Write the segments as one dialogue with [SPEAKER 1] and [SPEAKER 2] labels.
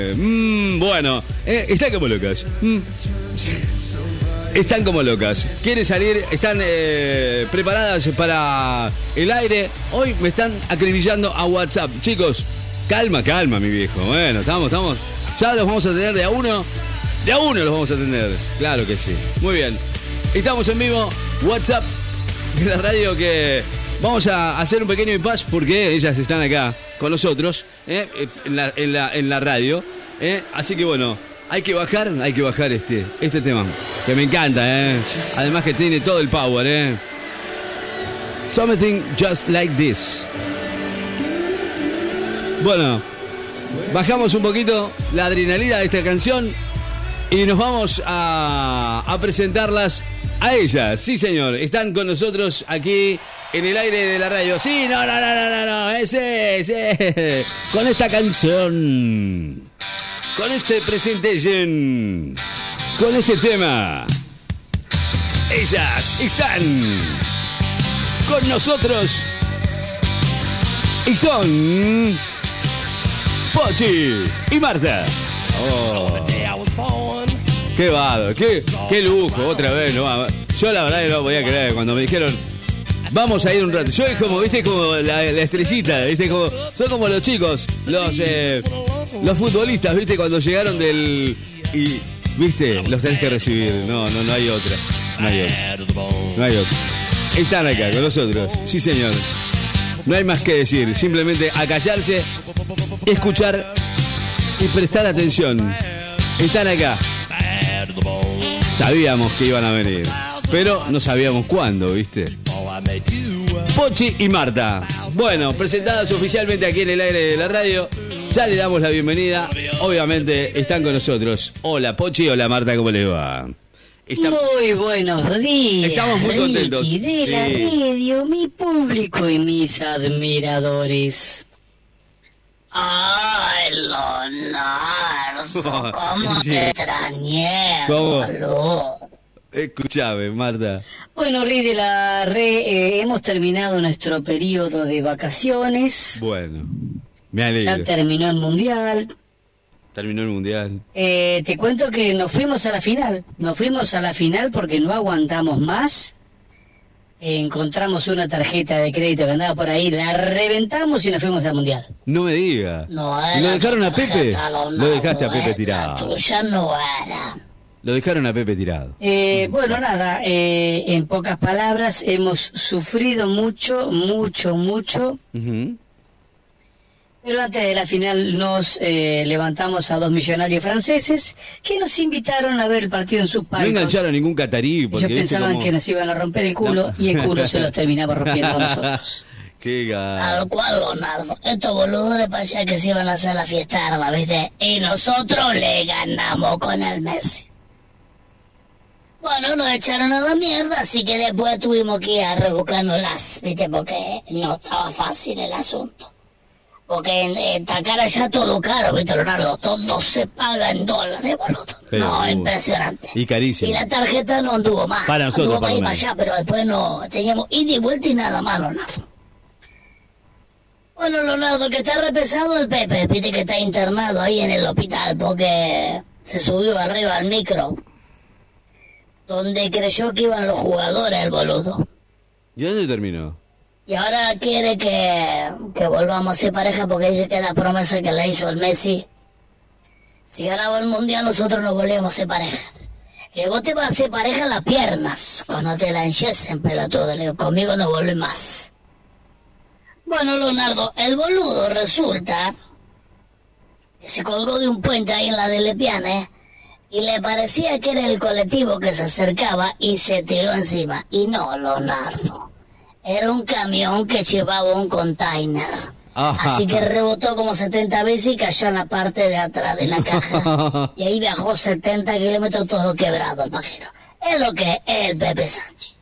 [SPEAKER 1] Eh, mm, bueno, eh, están como locas. Mm. Están como locas. Quieren salir, están eh, preparadas para el aire. Hoy me están acribillando a WhatsApp. Chicos, calma, calma, mi viejo. Bueno, estamos, estamos. Ya los vamos a tener de a uno. De a uno los vamos a tener. Claro que sí. Muy bien. Estamos en vivo. WhatsApp de la radio que vamos a hacer un pequeño impasse porque ellas están acá con nosotros eh, en, la, en, la, en la radio. eh. Así que bueno, hay que bajar, hay que bajar este, este tema. Que me encanta, ¿eh? Además que tiene todo el power, ¿eh? Something just like this. Bueno, bajamos un poquito la adrenalina de esta canción y nos vamos a, a presentarlas a ellas. Sí, señor, están con nosotros aquí en el aire de la radio. Sí, no, no, no, no, no, no, ese, ese. Con esta canción, con este presentation, con este tema. Ellas están con nosotros y son Pochi y Marta. Oh. Qué vado, qué, qué lujo, otra vez. ¿no? Yo la verdad que no podía creer cuando me dijeron, vamos a ir un rato. Yo es como, viste, como la, la estrellita, viste, como, son como los chicos, los, eh, los futbolistas, viste, cuando llegaron del... Y, viste, los tenés que recibir. No, no, no hay otra. No hay otra. No hay otra. Están acá con nosotros, sí señor. No hay más que decir, simplemente acallarse, escuchar y prestar atención. Están acá. Sabíamos que iban a venir, pero no sabíamos cuándo, ¿viste? Pochi y Marta. Bueno, presentadas oficialmente aquí en el aire de la radio. Ya le damos la bienvenida. Obviamente están con nosotros. Hola Pochi, hola Marta, ¿cómo les va? Está-
[SPEAKER 2] Muy buenos días.
[SPEAKER 1] Estamos muy contentos.
[SPEAKER 2] Ricky, de la
[SPEAKER 1] Sí.
[SPEAKER 2] radio, mi público y mis admiradores. Ay, Leonardo, cómo
[SPEAKER 1] Sí.
[SPEAKER 2] te extrañé,
[SPEAKER 1] ¿Cómo? Escuchame, Marta.
[SPEAKER 2] Bueno, Rey de la Re, eh, hemos terminado nuestro periodo de vacaciones.
[SPEAKER 1] Bueno, me
[SPEAKER 2] Ya
[SPEAKER 1] alegro.
[SPEAKER 2] terminó el mundial.
[SPEAKER 1] Terminó el mundial.
[SPEAKER 2] Eh, te cuento que nos fuimos a la final. Nos fuimos a la final porque no aguantamos más. Eh, encontramos una tarjeta de crédito que andaba por ahí, la reventamos y nos fuimos al mundial.
[SPEAKER 1] No me diga.
[SPEAKER 2] No
[SPEAKER 1] ¿Lo
[SPEAKER 2] era
[SPEAKER 1] dejaron a Pepe? Lo dejaste a Pepe
[SPEAKER 2] eh,
[SPEAKER 1] tirado.
[SPEAKER 2] tuya no era.
[SPEAKER 1] Lo dejaron a Pepe tirado.
[SPEAKER 2] Eh, bueno, nada, eh, en pocas palabras, hemos sufrido mucho, mucho, mucho.
[SPEAKER 1] Ujú.
[SPEAKER 2] Pero antes de la final nos eh, levantamos a dos millonarios franceses que nos invitaron a ver el partido en sus
[SPEAKER 1] No
[SPEAKER 2] palcos.
[SPEAKER 1] engancharon ningún catarí porque
[SPEAKER 2] Ellos pensaban
[SPEAKER 1] cómo-
[SPEAKER 2] que nos iban a romper el culo
[SPEAKER 1] No.
[SPEAKER 2] y el culo se los terminaba rompiendo a nosotros.
[SPEAKER 1] Qué ga-
[SPEAKER 3] Al cual, estos boludos le parecía que se iban a hacer la fiesta, ¿viste? Y nosotros le ganamos con el Messi. Bueno, nos echaron a la mierda, así que después tuvimos que ir a rebuscárnoslas, ¿viste? Porque no estaba fácil el asunto. Porque en, en Takara ya todo caro, ¿viste, Leonardo? Todo se paga en dólares, boludo.
[SPEAKER 1] Pero,
[SPEAKER 3] no, impresionante.
[SPEAKER 1] y carísimo.
[SPEAKER 3] Y la tarjeta no anduvo más.
[SPEAKER 1] Para nosotros,
[SPEAKER 3] Anduvo para ir para allá, pero después no teníamos ida y vuelta y nada más, Leonardo. Bueno, Leonardo, que está repesado el Pepe, viste que está internado ahí en el hospital porque se subió arriba al micro. Donde creyó que iban los jugadores, el boludo.
[SPEAKER 1] ¿Y dónde terminó?
[SPEAKER 3] Y ahora quiere que, que volvamos a ser pareja porque dice que es la promesa que le hizo el Messi. Si ganaba el mundial, nosotros nos volvíamos a ser pareja. Y vos te vas a hacer pareja en las piernas cuando te la enchesen, pelotudo. Le digo, conmigo no vuelve más. Bueno, Leonardo, el boludo resulta que se colgó de un puente ahí en la de Lepiane y le parecía que era el colectivo que se acercaba y se tiró encima. Y no, Leonardo. Era un camión que llevaba un container.
[SPEAKER 1] Ajá.
[SPEAKER 3] Así que rebotó como 70 veces y cayó en la parte de atrás de la caja. Y ahí viajó 70 kilómetros todo quebrado el pajero. Es lo que es el Pepe Sánchez.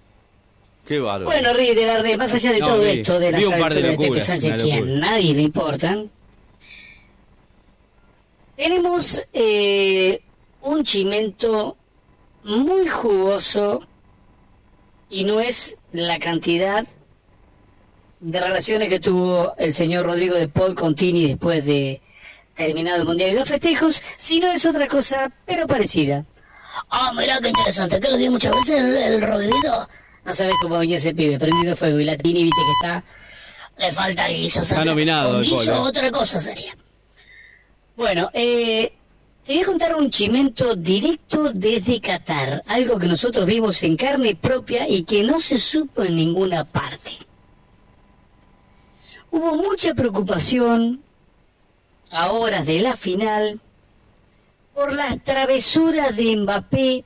[SPEAKER 1] Qué bárbaro.
[SPEAKER 2] Bueno, Rí de la más allá de
[SPEAKER 1] No,
[SPEAKER 2] todo esto de las
[SPEAKER 1] par de
[SPEAKER 2] aventuras de Pepe Sánchez, que a nadie le importan, tenemos eh, un chimento muy jugoso y no es la cantidad de relaciones que tuvo el señor Rodrigo de Paul con Tini después de terminado el Mundial y los festejos, sino es otra cosa, pero parecida.
[SPEAKER 3] Ah, mira qué interesante, que lo di muchas veces el, el
[SPEAKER 2] No sabes cómo venía ese pibe, prendido fuego y la tini, viste que está...
[SPEAKER 3] Le falta guiso.
[SPEAKER 1] Está nominado.
[SPEAKER 3] guiso otra cosa sería.
[SPEAKER 2] Bueno, eh, te voy a contar un chimento directo desde Qatar, algo que nosotros vimos en carne propia y que no se supo en ninguna parte. Hubo mucha preocupación a horas de la final por las travesuras de Mbappé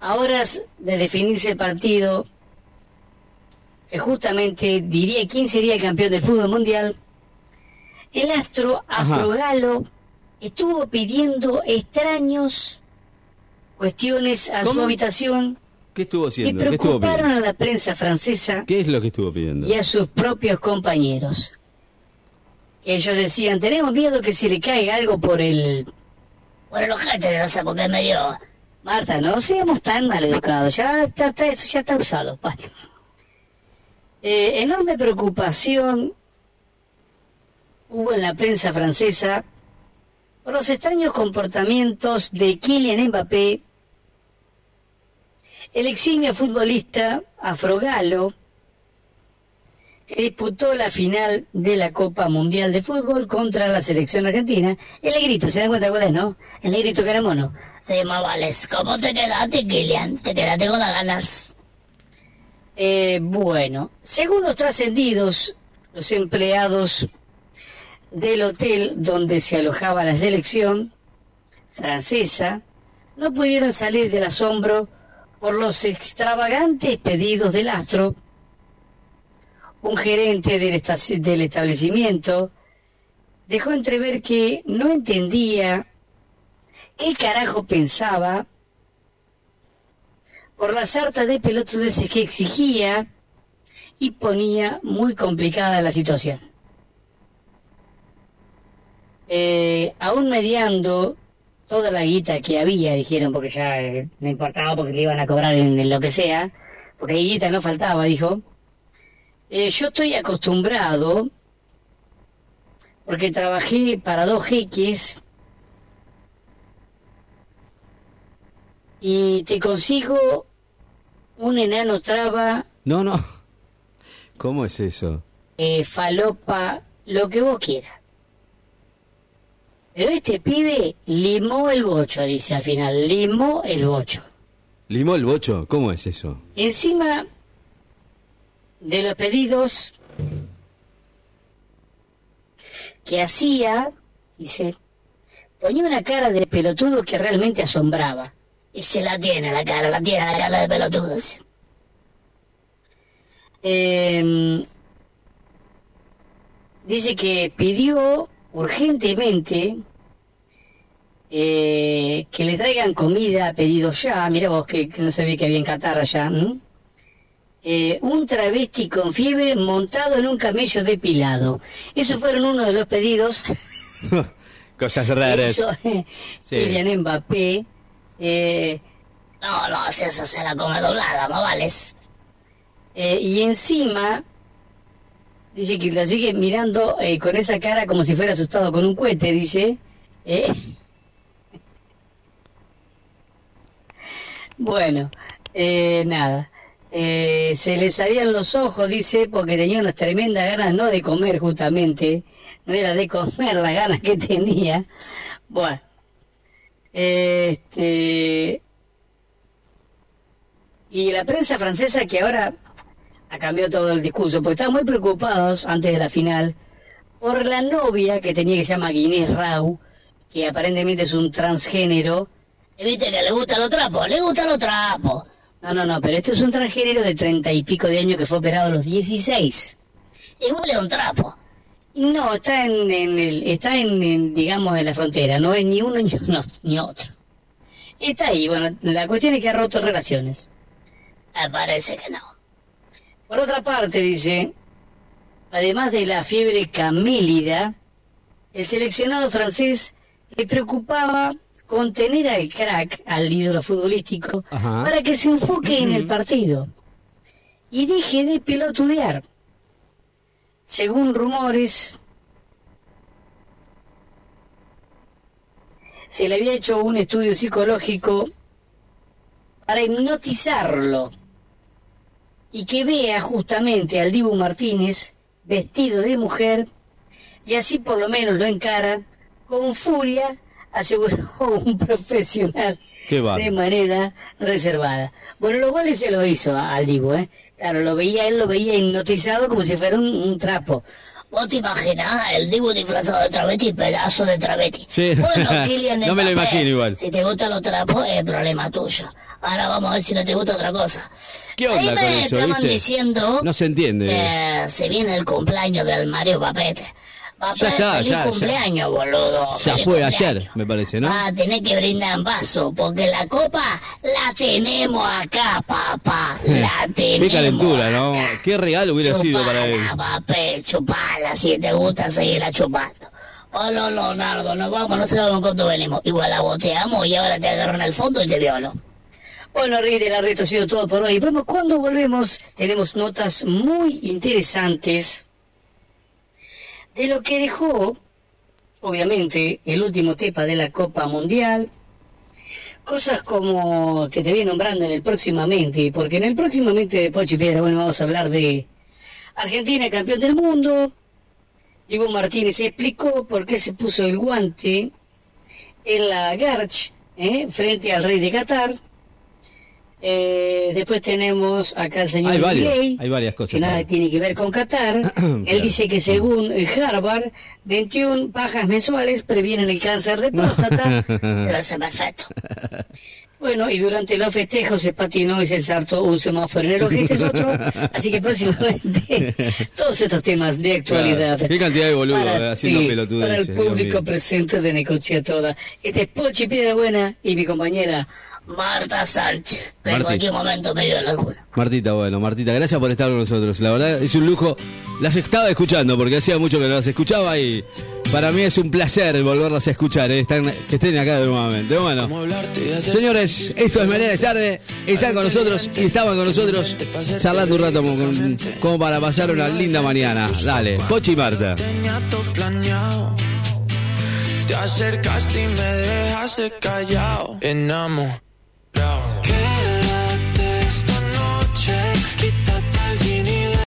[SPEAKER 2] a horas de definirse el partido que justamente diría quién sería el campeón del fútbol mundial el astro Afrogalo estuvo pidiendo extraños cuestiones a su habitación
[SPEAKER 1] ¿Qué estuvo haciendo?
[SPEAKER 2] Y preocuparon a la prensa francesa.
[SPEAKER 1] ¿Qué es lo que estuvo pidiendo?
[SPEAKER 2] Y a sus propios compañeros. Ellos decían, tenemos miedo que se le caiga algo por el...
[SPEAKER 3] Por el ojete, no sé, porque me dio...
[SPEAKER 2] Marta, no seamos tan mal educados, ya está, eso ya está usado. Eh, enorme preocupación hubo en la prensa francesa por los extraños comportamientos de Kylian Mbappé, el eximio futbolista afrogalo, que disputó la final de la Copa Mundial de Fútbol contra la selección argentina. El negrito, ¿se dan cuenta cuál es, no? El negrito que era mono.
[SPEAKER 3] Se llama Vales. ¿Cómo te quedaste, Kylian? ¿Te quedaste con las ganas?
[SPEAKER 2] Eh, bueno, según los trascendidos, los empleados del hotel donde se alojaba la selección francesa no pudieron salir del asombro por los extravagantes pedidos del astro. Un gerente del, del establecimiento dejó entrever que no entendía qué carajo pensaba por la sarta de pelotudeces que exigía y ponía muy complicada la situación eh, aún mediando toda la guita que había, dijeron, porque ya eh, no importaba porque le iban a cobrar en, lo que sea, porque guita no faltaba, dijo. Eh, yo estoy acostumbrado, porque trabajé para dos jeques, y te consigo un enano traba.
[SPEAKER 1] No, no. ¿Cómo es eso?
[SPEAKER 2] Eh, falopa, lo que vos quieras. Pero este pibe limó el bocho, dice al final, limó el bocho.
[SPEAKER 1] ¿Limó el bocho? ¿Cómo es eso?
[SPEAKER 2] Encima de los pedidos que hacía, dice, ponía una cara de pelotudo que realmente asombraba.
[SPEAKER 3] Y se la tiene la cara, la tiene la cara de pelotudo.
[SPEAKER 2] Eh, dice que pidió urgentemente eh, que le traigan comida a pedido ya, mira vos que, no se ve que había en Qatar allá, eh, un travesti con fiebre montado en un camello depilado. Esos fueron uno de los pedidos.
[SPEAKER 1] Cosas raras.
[SPEAKER 2] Eso, sí. Mbappé. Eh,
[SPEAKER 3] no, no, se hace la come doblada, más vales.
[SPEAKER 2] y encima Dice que lo sigue mirando eh, con esa cara como si fuera asustado con un cohete, dice. Eh. Bueno, eh, nada. se le salían los ojos, dice, porque tenía unas tremendas ganas, no de comer justamente, no era de comer las ganas que tenía. Bueno, este. Y la prensa francesa que ahora ha cambiado todo el discurso, porque estaban muy preocupados antes de la final por la novia que tenía que se llama Guinness Rau, que aparentemente es un transgénero.
[SPEAKER 3] Y viste que le gusta los trapos, le gustan los trapos.
[SPEAKER 2] No, no, no, pero este es un transgénero de treinta y pico de años que fue operado a los 16.
[SPEAKER 3] Igual es un trapo.
[SPEAKER 2] No, está en, el, está en, digamos, en la frontera, no es ni uno ni, otro. Está ahí, bueno, la cuestión es que ha roto relaciones.
[SPEAKER 3] Me parece que no.
[SPEAKER 2] Por otra parte, dice, además de la fiebre camélida, el seleccionado francés le preocupaba contener al crack, al ídolo futbolístico, para que se enfoque en el partido y deje de pelotudear. Según rumores, se le había hecho un estudio psicológico para hipnotizarlo y que vea justamente al Dibu Martínez vestido de mujer y así por lo menos lo encara con furia, aseguró un profesional de manera reservada. Bueno, los goles se lo hizo al Dibu, ¿eh? Claro, lo veía, él lo veía hipnotizado como si fuera un, trapo. ¿Vos te imaginas el Dibu disfrazado de travesti, pedazo de travesti?
[SPEAKER 1] Sí. Bueno, Kylian No me lo imagino igual.
[SPEAKER 2] Si te gustan los trapos, es problema tuyo. Ahora vamos a ver si no te gusta otra cosa.
[SPEAKER 1] ¿Qué onda Ahí me con eso,
[SPEAKER 2] estaban diciendo...
[SPEAKER 1] No se entiende.
[SPEAKER 2] Que se viene el cumpleaños del Mario Papete.
[SPEAKER 1] Papá, ya está,
[SPEAKER 2] feliz
[SPEAKER 1] ya,
[SPEAKER 2] cumpleaños, boludo.
[SPEAKER 1] Ya fue ayer, me parece, ¿no?
[SPEAKER 2] Ah, tenés que brindar en vaso, porque la copa la tenemos acá, papá. La tenemos.
[SPEAKER 1] Qué calentura, ¿no? Qué regalo hubiera sido para él.
[SPEAKER 2] papel, chupala, si te gusta, seguirla chupando. Hola, Leonardo, nos vamos, no sabemos cuánto venimos. Igual la boteamos y ahora te agarran al fondo y te violo. Bueno, Rey de la Reto ha sido todo por hoy. Bueno, cuando volvemos tenemos notas muy interesantes de lo que dejó, obviamente, el último tepa de la Copa Mundial. Cosas como que te voy nombrando en el próximamente, porque en el próximamente de Pochi Piedra, bueno, vamos a hablar de Argentina, campeón del mundo. Diego Martínez explicó por qué se puso el guante en la Garch, ¿eh? frente al rey de Qatar. Eh, después tenemos acá el señor
[SPEAKER 1] hay hay varias cosas.
[SPEAKER 2] Que nada tiene que ver con Qatar. Él dice que según Harvard, 21 pajas mensuales previenen el cáncer de próstata. perfecto. Bueno, y durante los festejos se patinó y se saltó un semáforo en el ojete es otro. Así que próximamente todos estos temas de actualidad.
[SPEAKER 1] Qué cantidad de boludos haciendo pelotudes.
[SPEAKER 2] Para el público presente de Necochea toda. Este es Pochi Piedra Buena y mi compañera Marta Sánchez, que en cualquier momento me dio la luna.
[SPEAKER 1] Martita, bueno, Martita, gracias por estar con nosotros. La verdad es un lujo. Las estaba escuchando porque hacía mucho que no las escuchaba y para mí es un placer volverlas a escuchar, eh, que estén acá nuevamente. Bueno, señores, esto es Melena Tarde. Están con nosotros y estaban con nosotros charlando un rato como, para pasar una linda mañana. Dale, Pochi y Marta. Te acercaste y me dejaste callado. down.